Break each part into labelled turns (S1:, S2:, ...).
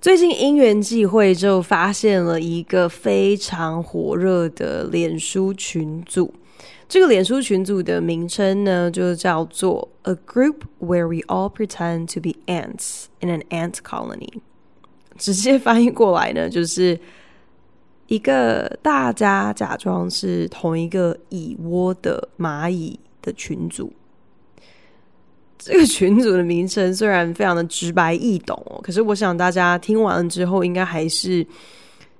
S1: 最近因缘际会，就发现了一个非常火热的脸书群组。这个脸书群组的名称呢，就叫做 A Group Where We All Pretend to Be Ants in an Ant Colony。直接翻译过来呢，就是一个大家假装是同一个蚁窝的蚂蚁的群组。这个群组的名称虽然非常的直白易懂哦，可是我想大家听完了之后，应该还是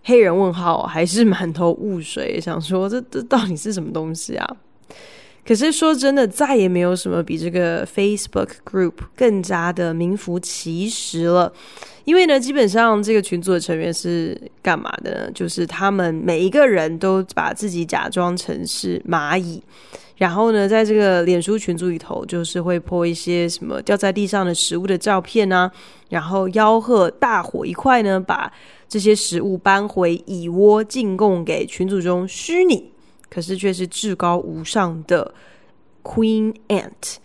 S1: 黑人问号，还是满头雾水，想说这这到底是什么东西啊？可是说真的，再也没有什么比这个 Facebook Group 更加的名副其实了。因为呢，基本上这个群组的成员是干嘛的呢？就是他们每一个人都把自己假装成是蚂蚁。然后呢，在这个脸书群组里头，就是会泼一些什么掉在地上的食物的照片啊，然后吆喝大伙一块呢，把这些食物搬回蚁窝进贡给群组中虚拟，可是却是至高无上的 Queen Ant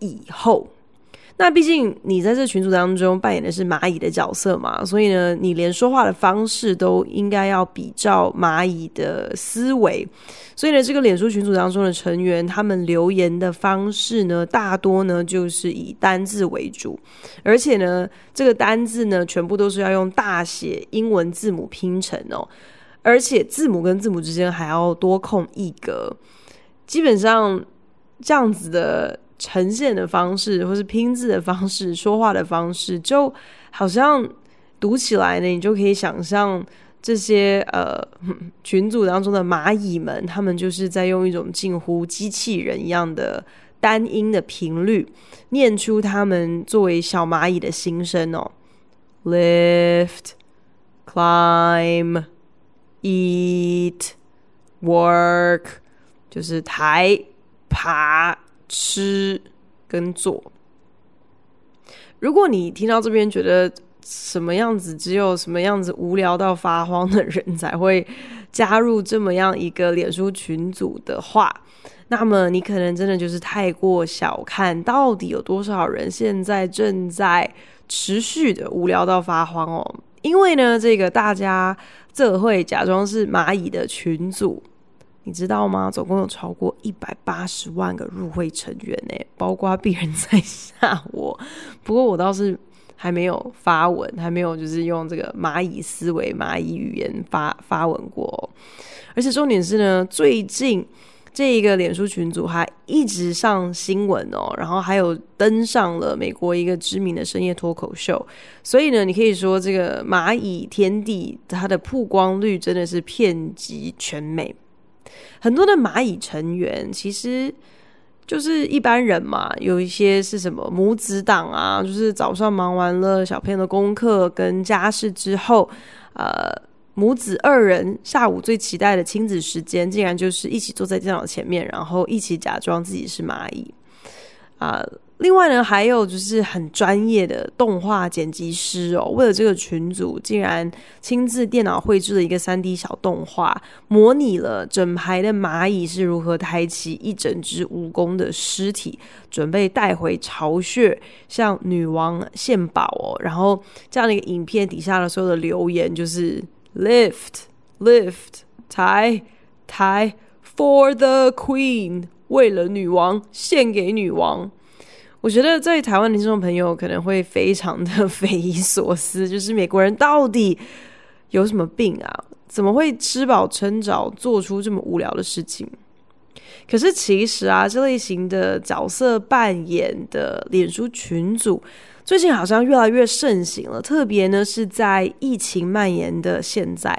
S1: 蚁后。那毕竟你在这群组当中扮演的是蚂蚁的角色嘛，所以呢，你连说话的方式都应该要比照蚂蚁的思维。所以呢，这个脸书群组当中的成员，他们留言的方式呢，大多呢就是以单字为主，而且呢，这个单字呢，全部都是要用大写英文字母拼成哦，而且字母跟字母之间还要多空一格，基本上这样子的。呈现的方式，或是拼字的方式，说话的方式，就好像读起来呢，你就可以想象这些呃 群组当中的蚂蚁们，他们就是在用一种近乎机器人一样的单音的频率，念出他们作为小蚂蚁的心声哦，lift, climb, eat, work，就是抬、爬。吃跟做，如果你听到这边觉得什么样子，只有什么样子无聊到发慌的人才会加入这么样一个脸书群组的话，那么你可能真的就是太过小看到底有多少人现在正在持续的无聊到发慌哦。因为呢，这个大家这会假装是蚂蚁的群组。你知道吗？总共有超过一百八十万个入会成员呢，包括病人在下我。不过我倒是还没有发文，还没有就是用这个蚂蚁思维、蚂蚁语言发发文过。而且重点是呢，最近这一个脸书群组还一直上新闻哦，然后还有登上了美国一个知名的深夜脱口秀。所以呢，你可以说这个蚂蚁天地它的曝光率真的是遍及全美。很多的蚂蚁成员其实就是一般人嘛，有一些是什么母子党啊，就是早上忙完了小朋友的功课跟家事之后，呃，母子二人下午最期待的亲子时间，竟然就是一起坐在电脑前面，然后一起假装自己是蚂蚁啊。另外呢，还有就是很专业的动画剪辑师哦，为了这个群组，竟然亲自电脑绘制了一个 3D 小动画，模拟了整排的蚂蚁是如何抬起一整只蜈蚣的尸体，准备带回巢穴向女王献宝哦。然后这样的一个影片底下的所有的留言就是 lift lift 抬抬 for the queen，为了女王，献给女王。我觉得在台湾的听众朋友可能会非常的匪夷所思，就是美国人到底有什么病啊？怎么会吃饱撑着做出这么无聊的事情？可是其实啊，这类型的角色扮演的脸书群组最近好像越来越盛行了，特别呢是在疫情蔓延的现在。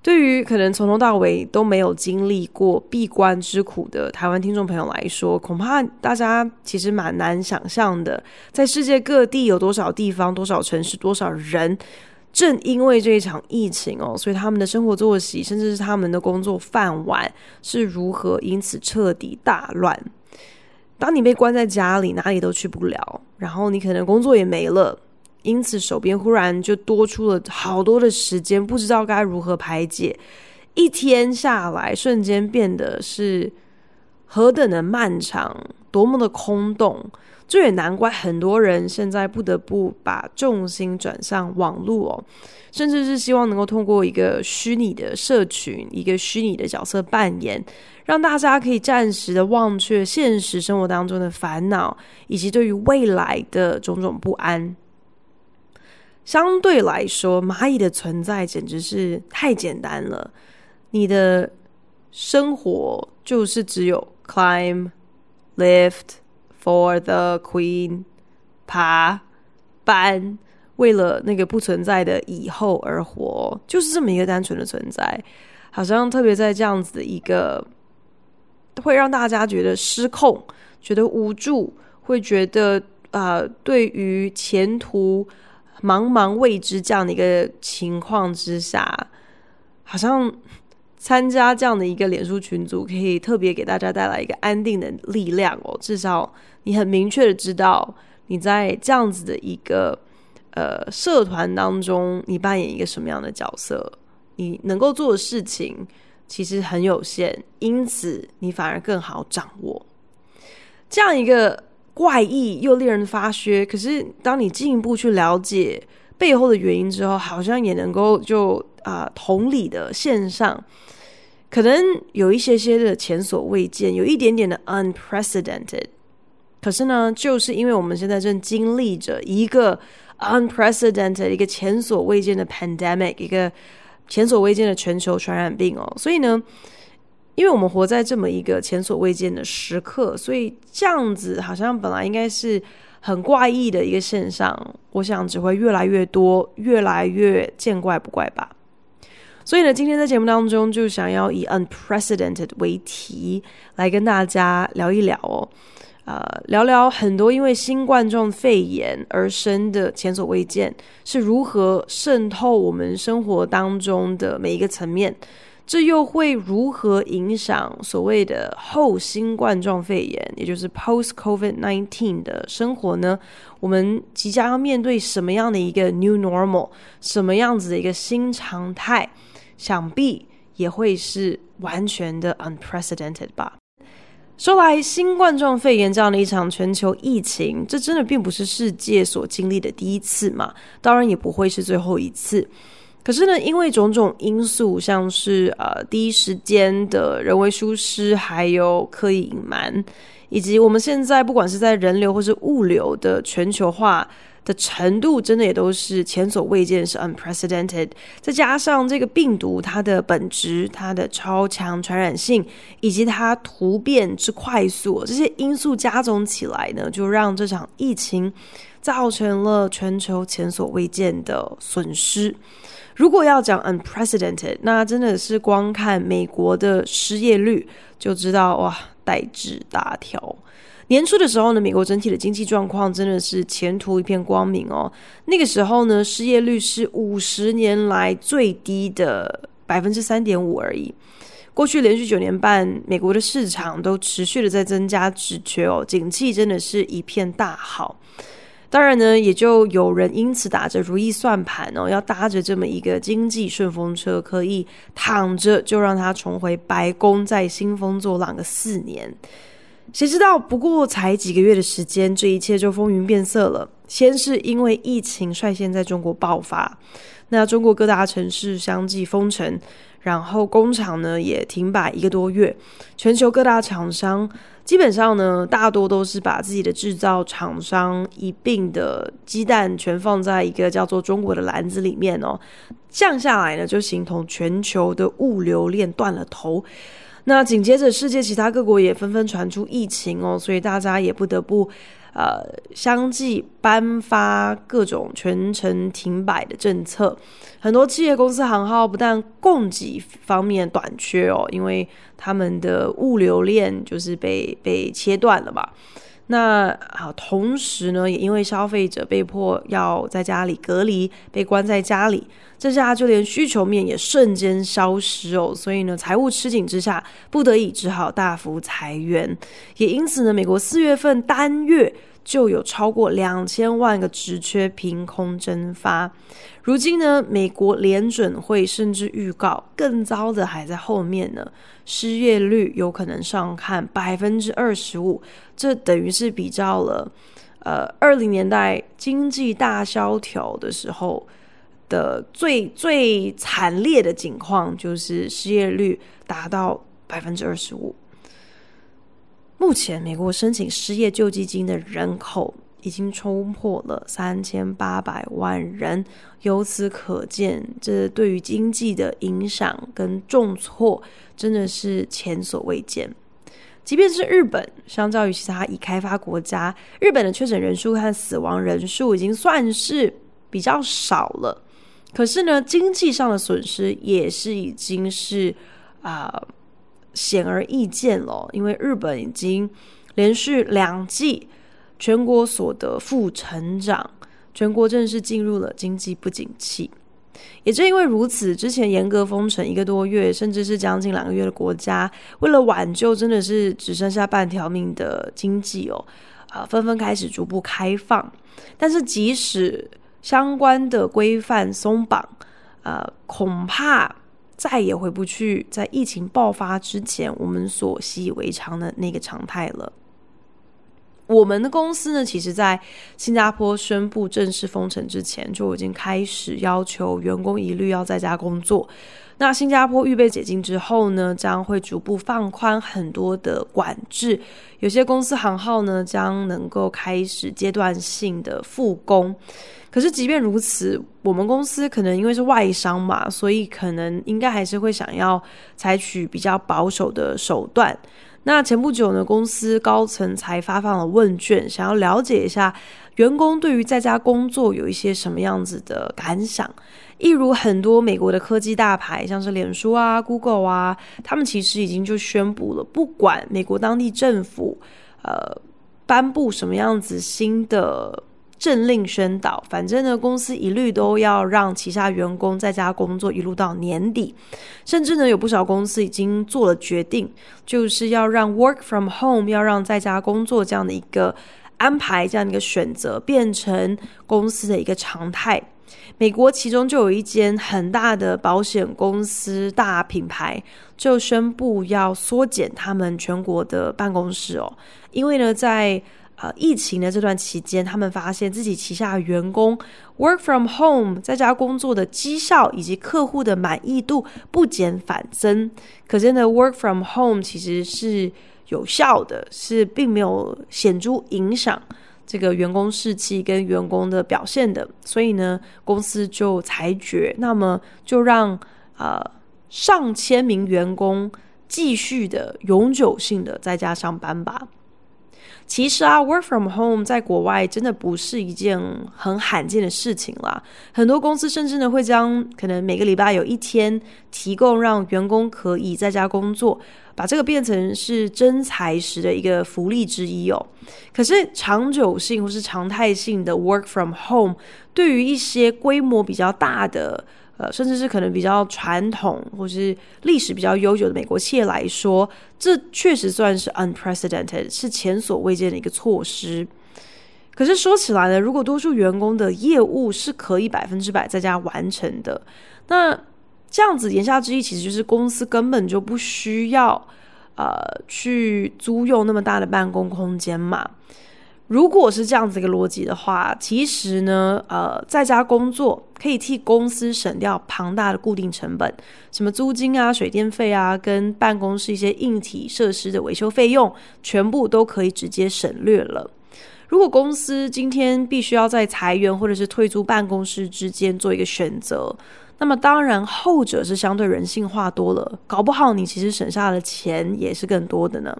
S1: 对于可能从头到尾都没有经历过闭关之苦的台湾听众朋友来说，恐怕大家其实蛮难想象的，在世界各地有多少地方、多少城市、多少人，正因为这一场疫情哦，所以他们的生活作息，甚至是他们的工作饭碗是如何因此彻底大乱。当你被关在家里，哪里都去不了，然后你可能工作也没了，因此手边忽然就多出了好多的时间，不知道该如何排解。一天下来，瞬间变得是何等的漫长，多么的空洞。这也难怪很多人现在不得不把重心转向网络哦，甚至是希望能够通过一个虚拟的社群，一个虚拟的角色扮演。让大家可以暂时的忘却现实生活当中的烦恼，以及对于未来的种种不安。相对来说，蚂蚁的存在简直是太简单了。你的生活就是只有 climb, lift for the queen，爬、搬，为了那个不存在的以后而活，就是这么一个单纯的存在。好像特别在这样子的一个。会让大家觉得失控，觉得无助，会觉得啊、呃，对于前途茫茫未知这样的一个情况之下，好像参加这样的一个脸书群组，可以特别给大家带来一个安定的力量哦。至少你很明确的知道，你在这样子的一个呃社团当中，你扮演一个什么样的角色，你能够做的事情。其实很有限，因此你反而更好掌握这样一个怪异又令人发噱。可是当你进一步去了解背后的原因之后，好像也能够就啊、同理的线上，可能有一些些的前所未见，有一点点的 unprecedented。可是呢，就是因为我们现在正经历着一个 unprecedented，一个前所未见的 pandemic，一个。前所未见的全球传染病哦，所以呢，因为我们活在这么一个前所未见的时刻，所以这样子好像本来应该是很怪异的一个现象，我想只会越来越多，越来越见怪不怪吧。所以呢，今天在节目当中就想要以 unprecedented 为题来跟大家聊一聊哦。呃，聊聊很多因为新冠状肺炎而生的前所未见是如何渗透我们生活当中的每一个层面，这又会如何影响所谓的后新冠状肺炎，也就是 post COVID-19 的生活呢？我们即将要面对什么样的一个 new normal，什么样子的一个新常态？想必也会是完全的 unprecedented 吧。说来，新冠状肺炎这样的一场全球疫情，这真的并不是世界所经历的第一次嘛，当然也不会是最后一次。可是呢，因为种种因素，像是呃第一时间的人为疏失，还有刻意隐瞒，以及我们现在不管是在人流或是物流的全球化。的程度真的也都是前所未见，是 unprecedented。再加上这个病毒它的本质、它的超强传染性，以及它突变之快速，这些因素加总起来呢，就让这场疫情造成了全球前所未见的损失。如果要讲 unprecedented，那真的是光看美国的失业率就知道哇，代志大条。年初的时候呢，美国整体的经济状况真的是前途一片光明哦。那个时候呢，失业率是五十年来最低的百分之三点五而已。过去连续九年半，美国的市场都持续的在增加职缺哦，景气真的是一片大好。当然呢，也就有人因此打着如意算盘哦，要搭着这么一个经济顺风车，可以躺着就让它重回白宫，再兴风作浪个四年。谁知道，不过才几个月的时间，这一切就风云变色了。先是因为疫情率先在中国爆发，那中国各大城市相继封城，然后工厂呢也停摆一个多月。全球各大厂商基本上呢，大多都是把自己的制造厂商一并的鸡蛋全放在一个叫做中国的篮子里面哦。降下来呢，就形同全球的物流链断了头。那紧接着，世界其他各国也纷纷传出疫情哦，所以大家也不得不，呃，相继颁发各种全程停摆的政策。很多企业公司行号不但供给方面短缺哦，因为他们的物流链就是被被切断了嘛。那啊，同时呢，也因为消费者被迫要在家里隔离，被关在家里，这下就连需求面也瞬间消失哦。所以呢，财务吃紧之下，不得已只好大幅裁员。也因此呢，美国四月份单月就有超过两千万个职缺凭空蒸发。如今呢，美国联准会甚至预告，更糟的还在后面呢。失业率有可能上看百分之二十五，这等于是比较了，呃，二零年代经济大萧条的时候的最最惨烈的景况，就是失业率达到百分之二十五。目前，美国申请失业救济金的人口已经冲破了三千八百万人，由此可见，这对于经济的影响跟重挫。真的是前所未见。即便是日本，相较于其他已开发国家，日本的确诊人数和死亡人数已经算是比较少了。可是呢，经济上的损失也是已经是啊、显而易见了。因为日本已经连续两季全国所得负成长，全国正式进入了经济不景气。也正因为如此，之前严格封城一个多月，甚至是将近两个月的国家，为了挽救真的是只剩下半条命的经济哦，啊，纷纷开始逐步开放。但是即使相关的规范松绑，啊，恐怕再也回不去在疫情爆发之前我们所习以为常的那个常态了。我们的公司呢，其实，在新加坡宣布正式封城之前，就已经开始要求员工一律要在家工作。那新加坡预备解禁之后呢，将会逐步放宽很多的管制，有些公司行号呢，将能够开始阶段性的复工。可是，即便如此，我们公司可能因为是外商嘛，所以可能应该还是会想要采取比较保守的手段。那前不久呢，公司高层才发放了问卷，想要了解一下员工对于在家工作有一些什么样子的感想。一如很多美国的科技大牌，像是脸书啊、Google 啊，他们其实已经就宣布了，不管美国当地政府呃颁布什么样子新的。政令宣导，反正呢，公司一律都要让旗下员工在家工作，一路到年底。甚至呢，有不少公司已经做了决定，就是要让 work from home，要让在家工作这样的一个安排，这样一个选择变成公司的一个常态。美国其中就有一间很大的保险公司大品牌，就宣布要缩减他们全国的办公室哦，因为呢，在呃，疫情的这段期间，他们发现自己旗下的员工 work from home 在家工作的绩效以及客户的满意度不减反增。可见的 work from home 其实是有效的，是并没有显著影响这个员工士气跟员工的表现的。所以呢，公司就裁决，那么就让呃上千名员工继续的永久性的在家上班吧。其实啊，work from home 在国外真的不是一件很罕见的事情啦。很多公司甚至呢会将可能每个礼拜有一天提供让员工可以在家工作，把这个变成是真才时的一个福利之一哦。可是长久性或是常态性的 work from home，对于一些规模比较大的。呃，甚至是可能比较传统或是历史比较悠久的美国企业来说，这确实算是 unprecedented，是前所未见的一个措施。可是说起来呢，如果多数员工的业务是可以百分之百在家完成的，那这样子言下之意，其实就是公司根本就不需要呃去租用那么大的办公空间嘛。如果是这样子一个逻辑的话，其实呢，呃，在家工作可以替公司省掉庞大的固定成本，什么租金啊、水电费啊，跟办公室一些硬体设施的维修费用，全部都可以直接省略了。如果公司今天必须要在裁员或者是退租办公室之间做一个选择，那么当然后者是相对人性化多了，搞不好你其实省下的钱也是更多的呢。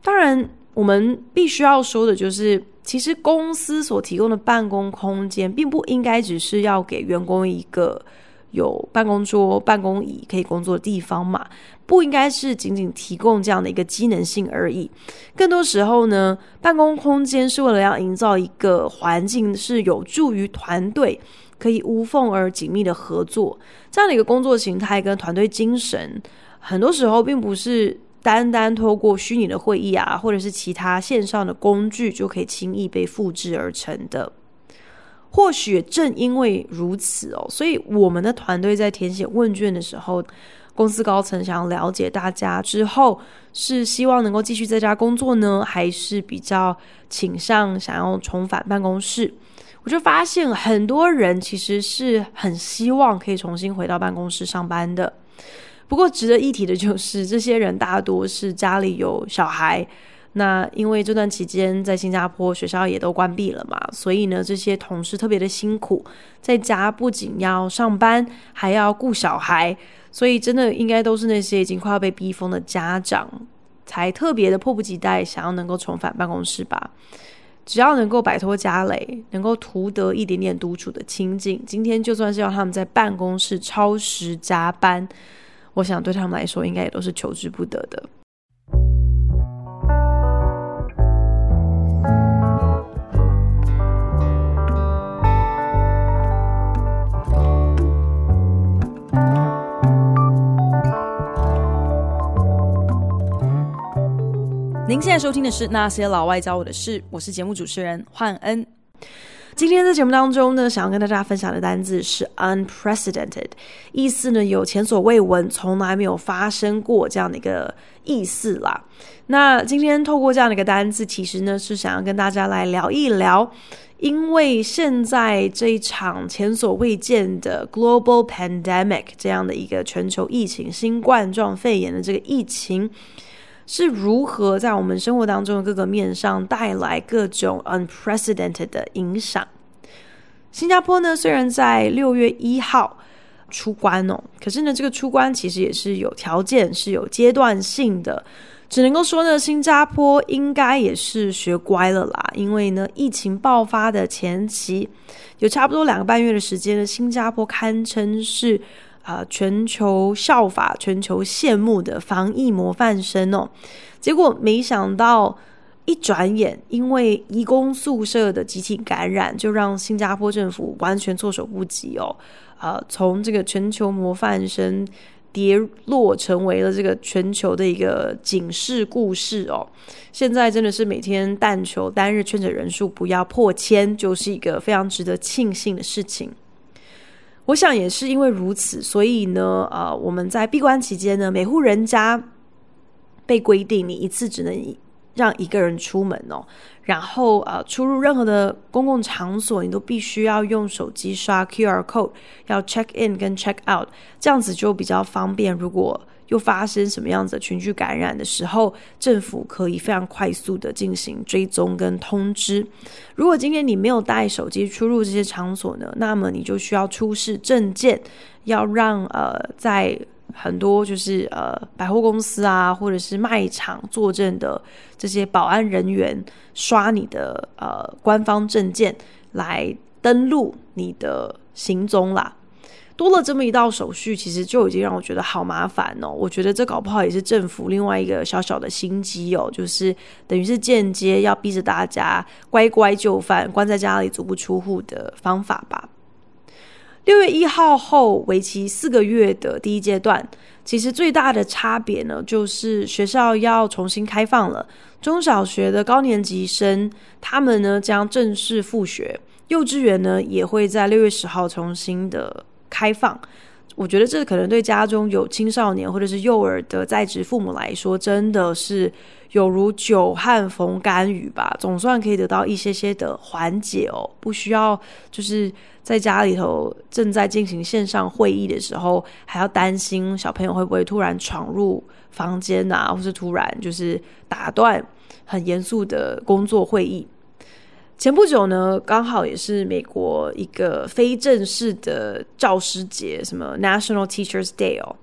S1: 当然。我们必须要说的就是，其实公司所提供的办公空间，并不应该只是要给员工一个有办公桌、办公椅可以工作的地方嘛，不应该是仅仅提供这样的一个机能性而已。更多时候呢，办公空间是为了要营造一个环境，是有助于团队可以无缝而紧密的合作。这样的一个工作形态跟团队精神，很多时候并不是单单透过虚拟的会议啊，或者是其他线上的工具就可以轻易被复制而成的。或许正因为如此哦，所以我们的团队在填写问卷的时候，公司高层想要了解大家之后，是希望能够继续在家工作呢，还是比较倾向想要重返办公室？我就发现很多人其实是很希望可以重新回到办公室上班的。不过值得一提的就是，这些人大多是家里有小孩。那因为这段期间在新加坡学校也都关闭了嘛，所以呢，这些同事特别的辛苦，在家不仅要上班，还要顾小孩，所以真的应该都是那些已经快要被逼疯的家长，才特别的迫不及待想要能够重返办公室吧。只要能够摆脱家累，能够图得一点点独处的清静，今天就算是要他们在办公室超时加班，我想对他们来说应该也都是求之不得的。您现在收听的是《那些老外教我的事》，我是节目主持人焕恩。今天在节目当中呢，想要跟大家分享的单字是 unprecedented，意思呢有前所未闻、从来没有发生过这样的一个意思啦。那今天透过这样的一个单字，其实呢是想要跟大家来聊一聊，因为现在这一场前所未见的 global pandemic 这样的一个全球疫情，新冠状肺炎的这个疫情。是如何在我们生活当中的各个面上带来各种 unprecedented 的影响？新加坡呢，虽然在六月一号出关哦，可是呢，这个出关其实也是有条件，是有阶段性的。只能够说呢，新加坡应该也是学乖了啦，因为呢，疫情爆发的前期有差不多两个半月的时间呢，新加坡堪称是。啊、全球效法、全球羡慕的防疫模范生哦，结果没想到一转眼，因为移工宿舍的集体感染，就让新加坡政府完全措手不及哦。啊、呃，从这个全球模范生跌落成为了这个全球的一个警示故事哦。现在真的是每天但求单日确诊人数不要破千，就是一个非常值得庆幸的事情。我想也是因为如此，所以呢，呃，我们在闭关期间呢，每户人家被规定你一次只能让一个人出门哦，然后呃，出入任何的公共场所，你都必须要用手机刷 QR code，要 check in 跟 check out，这样子就比较方便。如果又发生什么样子的群聚感染的时候，政府可以非常快速的进行追踪跟通知。如果今天你没有带手机出入这些场所呢，那么你就需要出示证件，要让呃在很多就是呃百货公司啊或者是卖场坐镇的这些保安人员刷你的呃官方证件来登录你的行踪啦。多了这么一道手续，其实就已经让我觉得好麻烦哦。我觉得这搞不好也是政府另外一个小小的心机哦，就是等于是间接要逼着大家乖乖就范，关在家里足不出户的方法吧。六月一号后，为期四个月的第一阶段，其实最大的差别呢，就是学校要重新开放了。中小学的高年级生，他们呢将正式复学，幼稚园呢也会在六月十号重新的。开放，我觉得这可能对家中有青少年或者是幼儿的在职父母来说，真的是有如久旱逢甘雨吧，总算可以得到一些些的缓解哦，不需要就是在家里头正在进行线上会议的时候，还要担心小朋友会不会突然闯入房间啊，或是突然就是打断很严肃的工作会议。前不久呢，刚好也是美国一个非正式的教师节，什么 National Teachers Day 哦，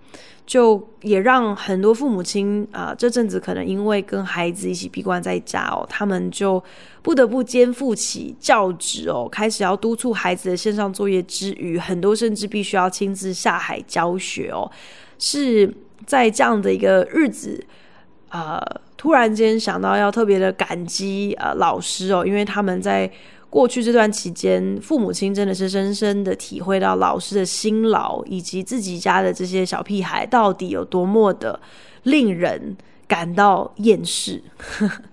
S1: 就也让很多父母亲啊、呃，这阵子可能因为跟孩子一起闭关在家哦，他们就不得不肩负起教职哦，开始要督促孩子的线上作业之余，很多甚至必须要亲自下海教学哦。是在这样的一个日子，呃，突然间想到要特别的感激呃老师哦，因为他们在。过去这段期间，父母亲真的是深深的体会到老师的辛劳，以及自己家的这些小屁孩到底有多么的令人感到厌世。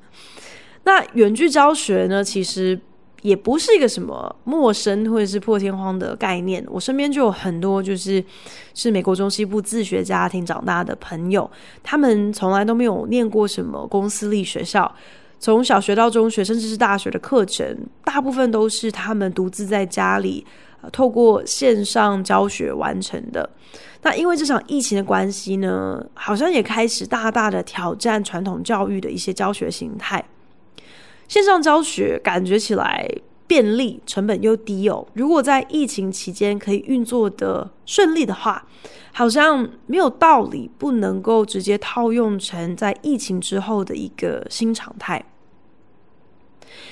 S1: 那远距教学呢，其实也不是一个什么陌生或者是破天荒的概念。我身边就有很多就是是美国中西部自学家庭长大的朋友，他们从来都没有念过什么公私立学校。从小学到中学，甚至是大学的课程，大部分都是他们独自在家里，透过线上教学完成的。那因为这场疫情的关系呢，好像也开始大大的挑战传统教育的一些教学形态。线上教学感觉起来便利，成本又低哦。如果在疫情期间可以运作得顺利的话，好像没有道理不能够直接套用成在疫情之后的一个新常态。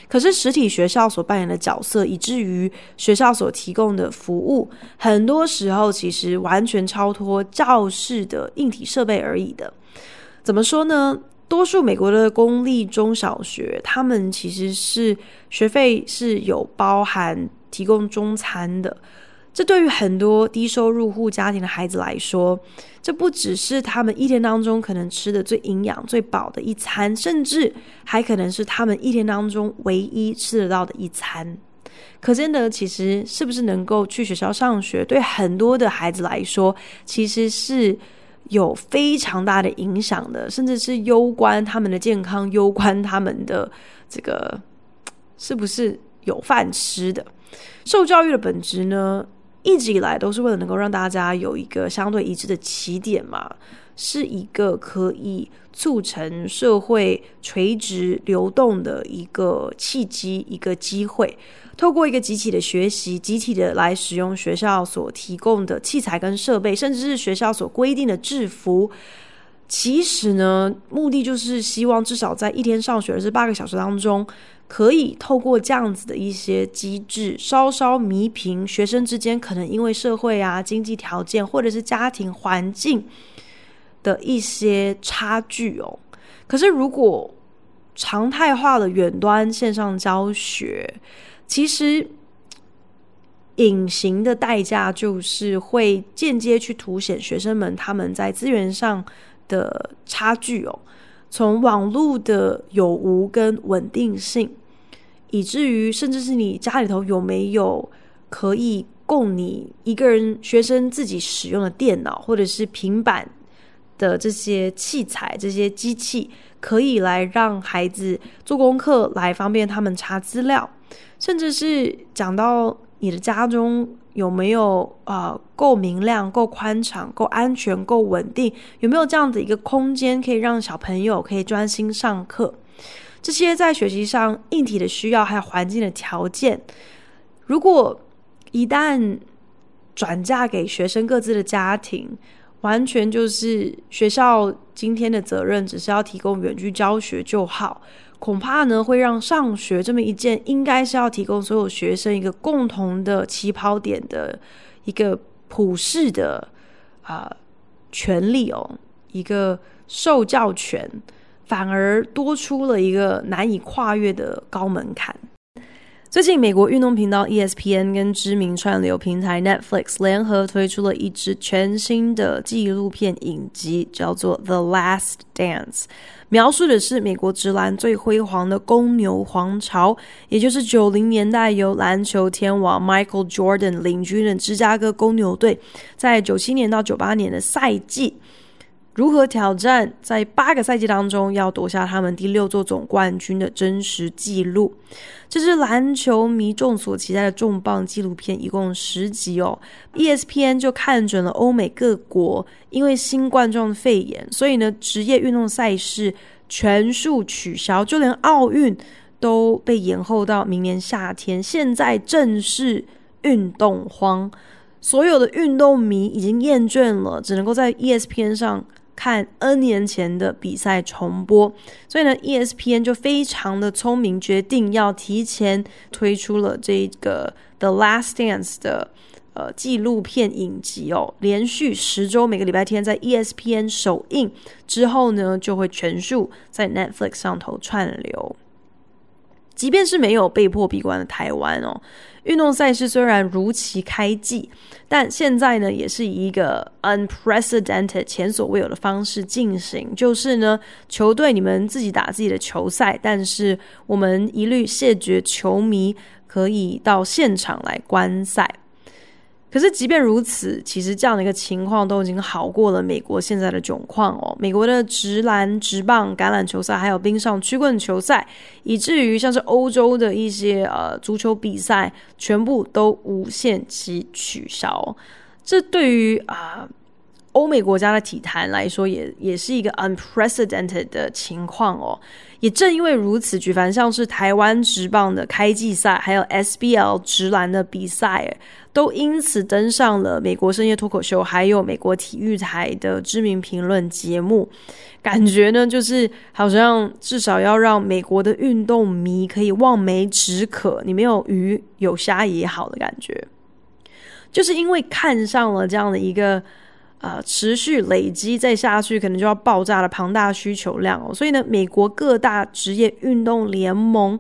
S1: 可是实体学校所扮演的角色，以至于学校所提供的服务，很多时候其实完全超脱教室的硬体设备而已的。怎么说呢？多数美国的公立中小学，他们其实是学费是有包含提供中餐的。这对于很多低收入户家庭的孩子来说，这不只是他们一天当中可能吃的最营养、最饱的一餐，甚至还可能是他们一天当中唯一吃得到的一餐。可见得，其实是不是能够去学校上学，对很多的孩子来说，其实是有非常大的影响的，甚至是攸关他们的健康，攸关他们的这个是不是有饭吃的。受教育的本质呢，一直以来都是为了能够让大家有一个相对一致的起点嘛，是一个可以促成社会垂直流动的一个契机、一个机会。透过一个集体的学习，集体的来使用学校所提供的器材跟设备，甚至是学校所规定的制服。其实呢，目的就是希望至少在一天上学的这八个小时当中。可以透过这样子的一些机制，稍稍弥平学生之间可能因为社会啊、经济条件或者是家庭环境的一些差距哦。可是如果常态化的远端线上教学，其实隐形的代价就是会间接去凸显学生们他们在资源上的差距哦。从网络的有无跟稳定性。以至于，甚至是你家里头有没有可以供你一个人学生自己使用的电脑或者是平板的这些器材、这些机器，可以来让孩子做功课，来方便他们查资料，甚至是讲到你的家中有没有啊、呃、够明亮、够宽敞、够安全、够稳定，有没有这样的一个空间可以让小朋友可以专心上课。这些在学习上硬体的需要，还有环境的条件，如果一旦转嫁给学生各自的家庭，完全就是学校今天的责任，只是要提供远距教学就好，恐怕呢会让上学这么一件应该是要提供所有学生一个共同的起跑点的一个普世的啊、权利哦，一个受教权。反而多出了一个难以跨越的高门槛。最近，美国运动频道 ESPN 跟知名串流平台 Netflix 联合推出了一支全新的纪录片影集，叫做《The Last Dance》，描述的是美国直篮最辉煌的公牛皇朝，也就是九零年代由篮球天王 Michael Jordan 领军的芝加哥公牛队，在九七年到九八年的赛季。如何挑战在八个赛季当中要夺下他们第六座总冠军的真实记录？这是篮球迷众所期待的重磅纪录片，一共十集哦。ESPN 就看准了欧美各国因为新冠状肺炎，所以呢，职业运动赛事全数取消，就连奥运都被延后到明年夏天。现在正是运动荒。所有的运动迷已经厌倦了，只能够在 ESPN 上看 N 年前的比赛重播，所以呢，ESPN 就非常的聪明，决定要提前推出了这个 The Last Dance 的呃纪录片影集哦，连续十周每个礼拜天在 ESPN 首映。之后呢，就会全数在 Netflix 上头串流。即便是没有被迫闭关的台湾哦，运动赛事虽然如期开季，但现在呢也是以一个 unprecedented 前所未有的方式进行，就是呢球队你们自己打自己的球赛，但是我们一律谢绝球迷可以到现场来观赛。可是，即便如此，其实这样的一个情况都已经好过了美国现在的窘况哦。美国的直篮、直棒、橄榄球赛，还有冰上曲棍球赛，以至于像是欧洲的一些呃足球比赛，全部都无限期取消。这对于啊。欧美国家的体坛来说也，也是一个 unprecedented 的情况哦。也正因为如此，举凡像是台湾职棒的开季赛，还有 SBL 直篮的比赛，都因此登上了美国深夜脱口秀，还有美国体育台的知名评论节目。感觉呢，就是好像至少要让美国的运动迷可以望梅止渴，你没有鱼有虾也好的感觉。就是因为看上了这样的一个。呃，持续累积再下去，可能就要爆炸的庞大需求量哦。所以呢，美国各大职业运动联盟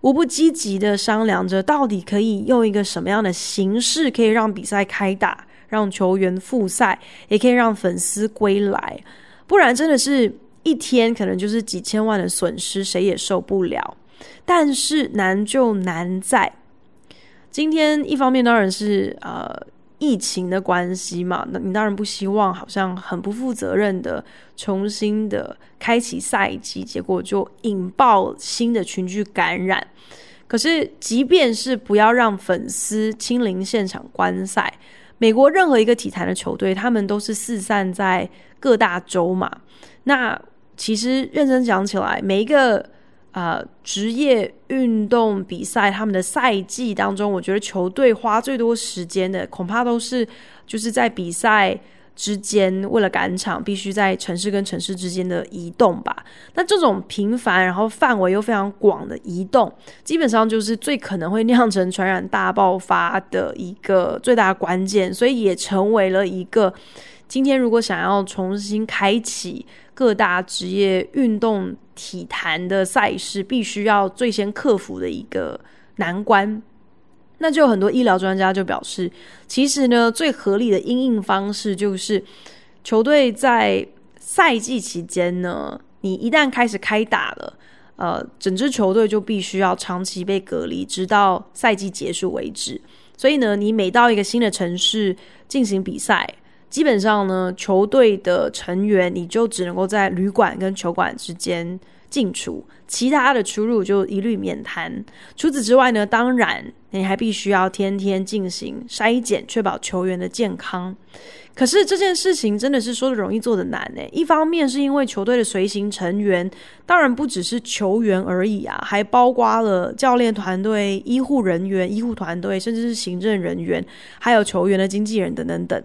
S1: 无不积极的商量着，到底可以用一个什么样的形式，可以让比赛开打，让球员复赛，也可以让粉丝归来。不然，真的是一天可能就是几千万的损失，谁也受不了。但是难就难在，今天一方面当然是呃。疫情的关系嘛，那你当然不希望好像很不负责任的重新的开启赛季，结果就引爆新的群聚感染。可是，即便是不要让粉丝亲临现场观赛，美国任何一个体坛的球队，他们都是四散在各大洲嘛。那其实认真讲起来，每一个。啊、呃，职业运动比赛他们的赛季当中，我觉得球队花最多时间的，恐怕都是就是在比赛之间，为了赶场，必须在城市跟城市之间的移动吧。那这种频繁，然后范围又非常广的移动，基本上就是最可能会酿成传染大爆发的一个最大关键，所以也成为了一个今天如果想要重新开启。各大职业运动体坛的赛事必须要最先克服的一个难关，那就有很多医疗专家就表示，其实呢，最合理的因应方式就是球队在赛季期间呢，你一旦开始开打了，呃，整支球队就必须要长期被隔离，直到赛季结束为止。所以呢，你每到一个新的城市进行比赛。基本上呢，球队的成员你就只能够在旅馆跟球馆之间进出，其他的出入就一律免谈。除此之外呢，当然你还必须要天天进行筛检，确保球员的健康。可是这件事情真的是说的容易做的难呢。一方面是因为球队的随行成员当然不只是球员而已啊，还包括了教练团队、医护人员、医护团队，甚至是行政人员，还有球员的经纪人等等等。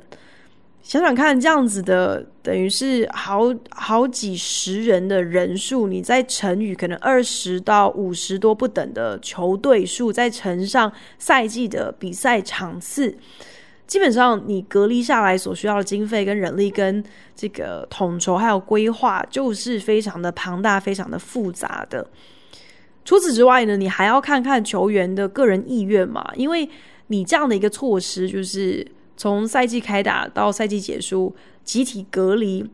S1: 想想看，这样子的等于是好好几十人的人数，你再乘以可能二十到五十多不等的球队数，再乘上赛季的比赛场次，基本上你隔离下来所需要的经费跟人力跟这个统筹还有规划，就是非常的庞大、非常的复杂的。除此之外呢，你还要看看球员的个人意愿嘛，因为你这样的一个措施就是。从赛季开打到赛季结束，集体隔离。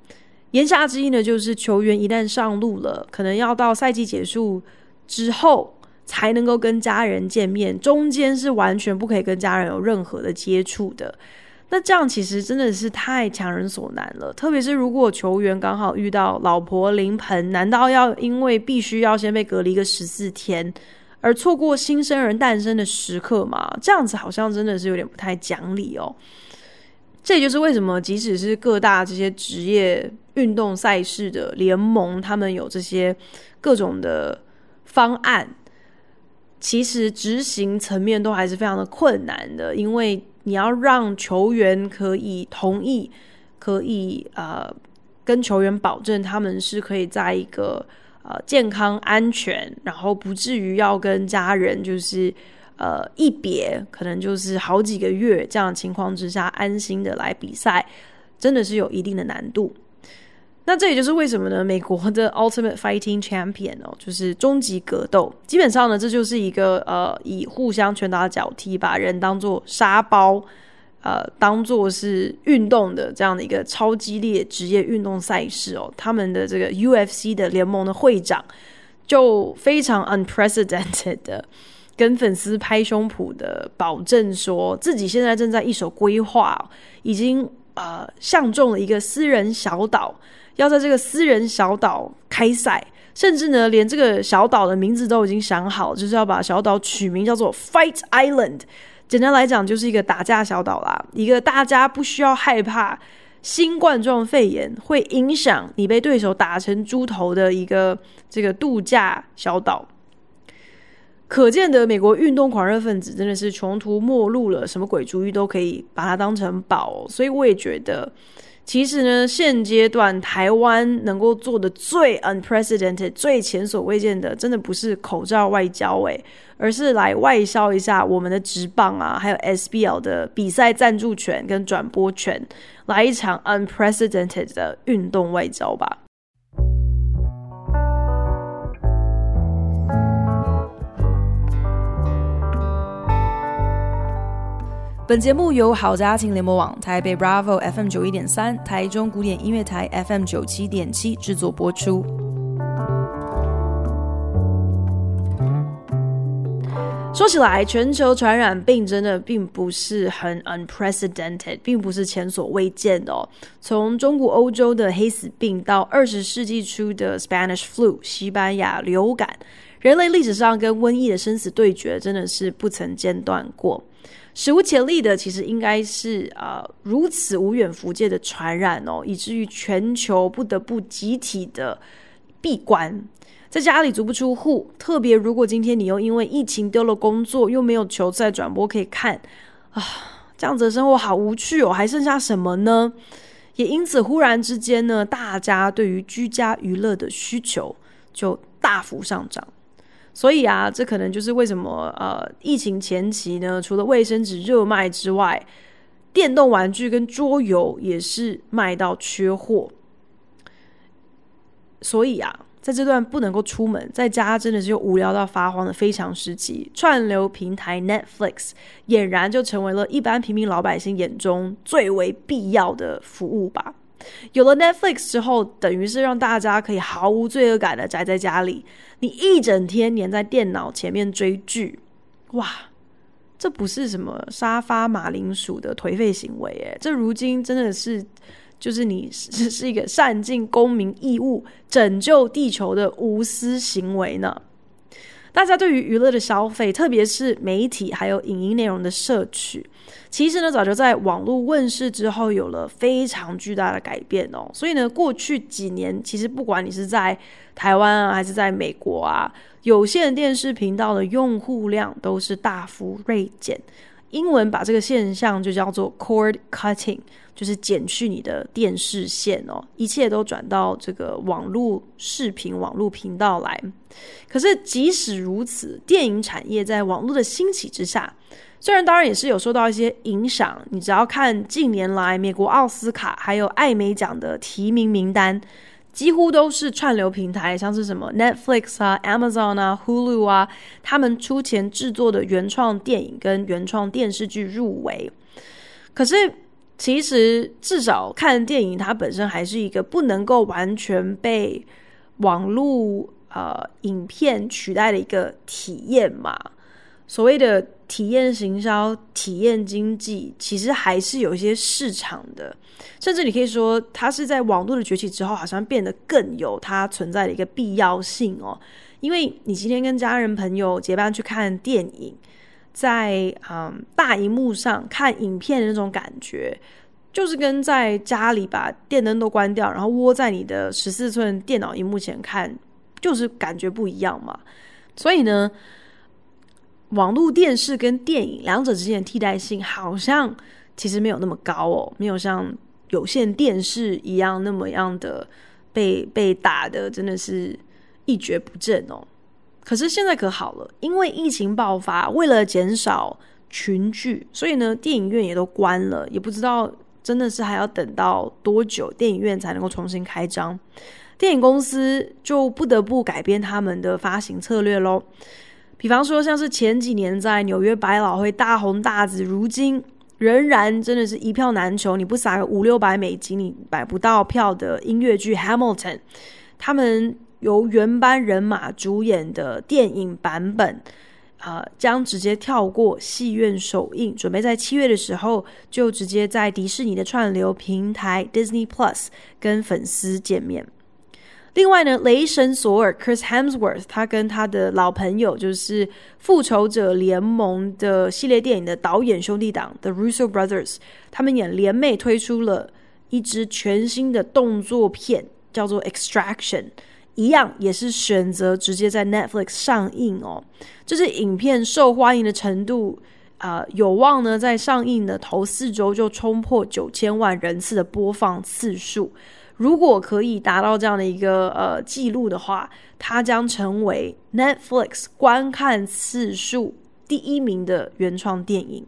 S1: 言下之意呢，就是球员一旦上路了，可能要到赛季结束之后才能够跟家人见面，中间是完全不可以跟家人有任何的接触的。那这样其实真的是太强人所难了。特别是如果球员刚好遇到老婆临盆，难道要因为必须要先被隔离个十四天？而错过新生儿诞生的时刻嘛，这样子好像真的是有点不太讲理哦。这也就是为什么，即使是各大这些职业运动赛事的联盟，他们有这些各种的方案，其实执行层面都还是非常的困难的，因为你要让球员可以同意，可以呃跟球员保证他们是可以在一个呃健康安全，然后不至于要跟家人就是呃一别，可能就是好几个月这样的情况之下安心的来比赛，真的是有一定的难度。那这也就是为什么呢？美国的 Ultimate Fighting Champion 哦，就是终极格斗，基本上呢，这就是一个呃，以互相拳打脚踢，把人当做沙包，呃，当做是运动的这样的一个超激烈职业运动赛事哦。他们的这个 UFC 的联盟的会长就非常 unprecedented 的跟粉丝拍胸脯的保证，说自己现在正在一手规划，已经呃，相中了一个私人小岛。要在这个私人小岛开赛，甚至呢，连这个小岛的名字都已经想好，就是要把小岛取名叫做 Fight Island。简单来讲，就是一个打架小岛啦，一个大家不需要害怕新冠状肺炎会影响你被对手打成猪头的一个这个度假小岛。可见的美国运动狂热分子真的是穷途末路了，什么鬼主意都可以把它当成宝，所以我也觉得。其实呢，现阶段台湾能够做的最 unprecedented、最前所未见的，真的不是口罩外交诶，而是来外销一下我们的直棒啊，还有 SBL 的比赛赞助权跟转播权，来一场 unprecedented 的运动外交吧。本节目由好家庭联播网、台北 Bravo FM 九一点三、台中古典音乐台 FM 九七点七制作播出。说起来，全球传染病真的并不是很 unprecedented，并不是前所未见的哦。从中古欧洲的黑死病到二十世纪初的 Spanish flu 西班牙流感，人类历史上跟瘟疫的生死对决真的是不曾间断过。史无前例的，其实应该是啊、呃，如此无远弗届的传染哦，以至于全球不得不集体的闭关，在家里足不出户。特别如果今天你又因为疫情丢了工作，又没有球赛转播可以看啊，这样子的生活好无趣哦，还剩下什么呢？也因此，忽然之间呢，大家对于居家娱乐的需求就大幅上涨。所以啊，这可能就是为什么呃，疫情前期呢，除了卫生纸热卖之外，电动玩具跟桌游也是卖到缺货。所以啊，在这段不能够出门，在家真的是又无聊到发慌的非常时期，串流平台 Netflix 俨然就成为了一般平民老百姓眼中最为必要的服务吧。有了 Netflix 之后，等于是让大家可以毫无罪恶感的宅在家里，你一整天黏在电脑前面追剧，哇，这不是什么沙发马铃薯的颓废行为诶，这如今真的是，就是你是是一个善尽公民义务、拯救地球的无私行为呢。大家对于娱乐的消费，特别是媒体还有影音内容的摄取，其实呢，早就在网络问世之后有了非常巨大的改变哦。所以呢，过去几年，其实不管你是在台湾啊，还是在美国啊，有线电视频道的用户量都是大幅锐减。英文把这个现象就叫做 cord cutting，就是剪去你的电视线哦，一切都转到这个网络视频、网络频道来。可是即使如此，电影产业在网络的兴起之下，虽然当然也是有受到一些影响。你只要看近年来美国奥斯卡还有艾美奖的提名名单。几乎都是串流平台，像是什么 Netflix 啊、Amazon 啊、Hulu 啊，他们出钱制作的原创电影跟原创电视剧入围。可是，其实至少看电影，它本身还是一个不能够完全被网络呃影片取代的一个体验嘛。所谓的体验行销、体验经济，其实还是有一些市场的。甚至你可以说，它是在网络的崛起之后，好像变得更有它存在的一个必要性哦。因为你今天跟家人朋友结伴去看电影，在嗯大荧幕上看影片的那种感觉，就是跟在家里把电灯都关掉，然后窝在你的十四寸电脑荧幕前看，就是感觉不一样嘛。所以呢。网络电视跟电影两者之间的替代性好像其实没有那么高哦，没有像有线电视一样那么样的被被打的真的是一蹶不振哦。可是现在可好了，因为疫情爆发，为了减少群聚，所以呢电影院也都关了，也不知道真的是还要等到多久电影院才能够重新开张。电影公司就不得不改变他们的发行策略喽。比方说，像是前几年在纽约百老汇大红大紫，如今仍然真的是一票难求。你不撒个五六百美金，你买不到票的音乐剧《Hamilton》，他们由原班人马主演的电影版本，啊、将直接跳过戏院首映，准备在七月的时候就直接在迪士尼的串流平台 Disney Plus 跟粉丝见面。另外呢，雷神索尔 Chris Hemsworth，他跟他的老朋友就是复仇者联盟的系列电影的导演兄弟档 The Russo Brothers，他们也联袂推出了一支全新的动作片，叫做 Extraction，一样也是选择直接在 Netflix 上映哦。这支影片受欢迎的程度啊、有望呢在上映的头四周就冲破九千万人次的播放次数。如果可以达到这样的一个呃记录的话，它将成为 Netflix 观看次数第一名的原创电影。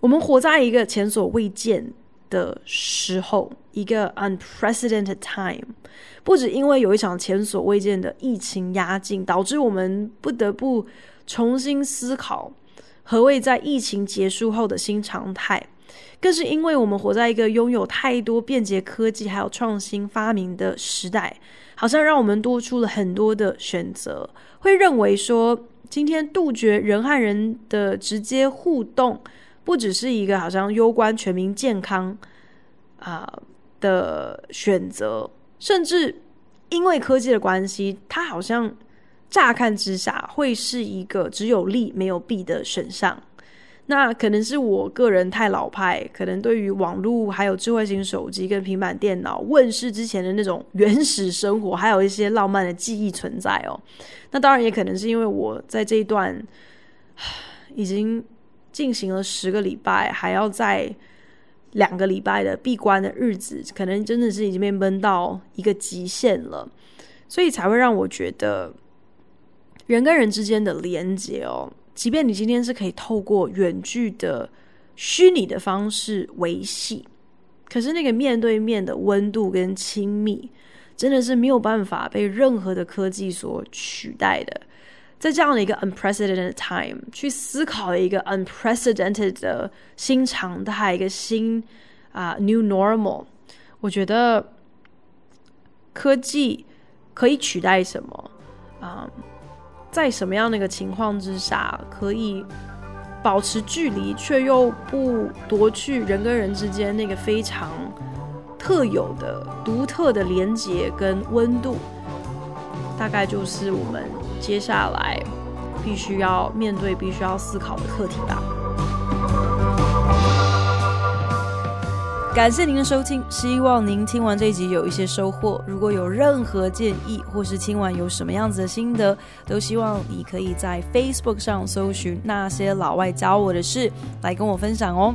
S1: 我们活在一个前所未见的时候，一个 unprecedented time。不只因为有一场前所未见的疫情压境，导致我们不得不重新思考何谓在疫情结束后的新常态。更是因为我们活在一个拥有太多便捷科技还有创新发明的时代，好像让我们多出了很多的选择。会认为说，今天杜绝人和人的直接互动，不只是一个好像攸关全民健康啊、的选择，甚至因为科技的关系，它好像乍看之下会是一个只有利没有弊的选项。那可能是我个人太老派，可能对于网络还有智慧型手机跟平板电脑问世之前的那种原始生活，还有一些浪漫的记忆存在哦。那当然也可能是因为我在这一段已经进行了十个礼拜，还要在两个礼拜的闭关的日子，可能真的是已经被闷到一个极限了，所以才会让我觉得人跟人之间的连接哦。即便你今天是可以透过远距的虚拟的方式维系，可是那个面对面的温度跟亲密，真的是没有办法被任何的科技所取代的。在这样的一个 unprecedented time，去思考一个 unprecedented 的新常态，一个新啊、new normal，我觉得科技可以取代什么啊在什么样的一个情况之下，可以保持距离，却又不夺去人跟人之间那个非常特有的、独特的连接跟温度？大概就是我们接下来必须要面对、必须要思考的课题吧。感谢您的收听，希望您听完这一集有一些收获。如果有任何建议，或是听完有什么样子的心得，都希望你可以在 Facebook 上搜寻那些老外教我的事，来跟我分享哦。